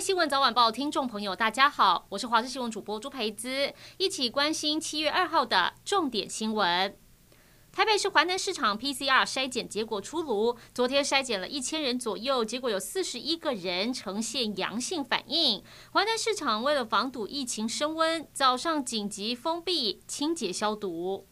新闻早晚报听众朋友，大家好，我是华视新闻主播朱培姿，一起关心七月二号的重点新闻。台北市环南市场 PCR 筛检结果出炉，昨天筛检了一千人左右，结果有四十一个人呈现阳性反应。环南市场为了防堵疫情升温，早上紧急封闭清洁消毒。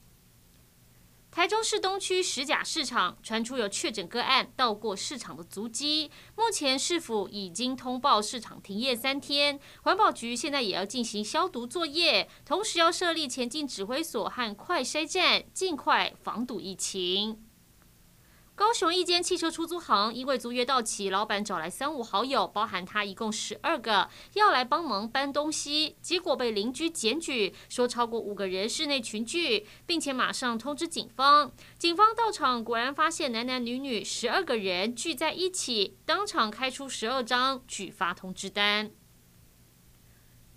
台中市东区石甲市场传出有确诊个案到过市场的足迹，目前市府已经通报市场停业三天，环保局现在也要进行消毒作业，同时要设立前进指挥所和快筛站，尽快防堵疫情。高雄一间汽车出租行，因为租约到期，老板找来三五好友，包含他一共十二个，要来帮忙搬东西，结果被邻居检举，说超过五个人室内群聚，并且马上通知警方。警方到场，果然发现男男女女十二个人聚在一起，当场开出十二张举发通知单。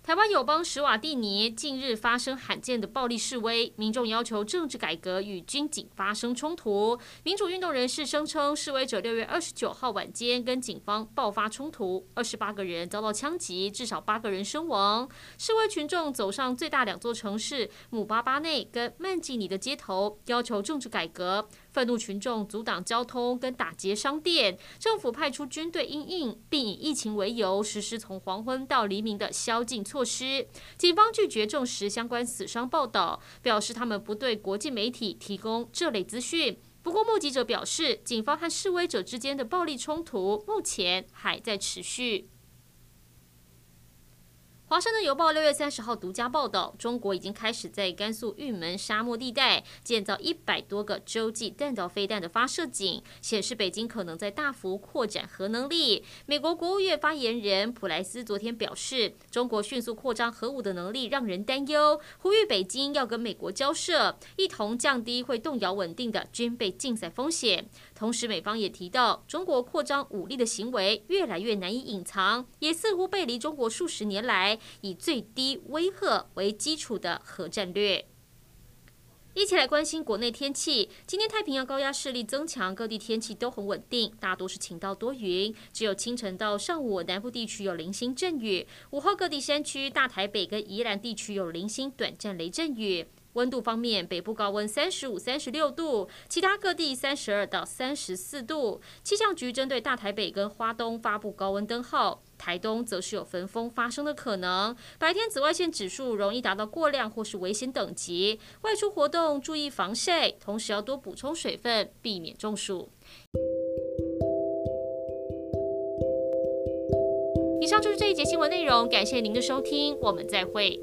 台湾友邦史瓦蒂尼近日发生罕见的暴力示威，民众要求政治改革与军警发生冲突。民主运动人士声称，示威者六月二十九号晚间跟警方爆发冲突，二十八个人遭到枪击，至少八个人身亡。示威群众走上最大两座城市姆巴巴内跟曼吉尼的街头，要求政治改革。愤怒群众阻挡交通跟打劫商店，政府派出军队应应，并以疫情为由实施从黄昏到黎明的宵禁措施。警方拒绝证实相关死伤报道，表示他们不对国际媒体提供这类资讯。不过，目击者表示，警方和示威者之间的暴力冲突目前还在持续。华盛顿邮报六月三十号独家报道，中国已经开始在甘肃玉门沙漠地带建造一百多个洲际弹道飞弹的发射井，显示北京可能在大幅扩展核能力。美国国务院发言人普莱斯昨天表示，中国迅速扩张核武的能力让人担忧，呼吁北京要跟美国交涉，一同降低会动摇稳定的军备竞赛风险。同时，美方也提到，中国扩张武力的行为越来越难以隐藏，也似乎背离中国数十年来。以最低威吓为基础的核战略。一起来关心国内天气。今天太平洋高压势力增强，各地天气都很稳定，大多是晴到多云，只有清晨到上午南部地区有零星阵雨。午后各地山区、大台北跟宜兰地区有零星短暂雷阵雨。温度方面，北部高温三十五、三十六度，其他各地三十二到三十四度。气象局针对大台北跟花东发布高温灯号。台东则是有焚风发生的可能，白天紫外线指数容易达到过量或是危险等级，外出活动注意防晒，同时要多补充水分，避免中暑。以上就是这一节新闻内容，感谢您的收听，我们再会。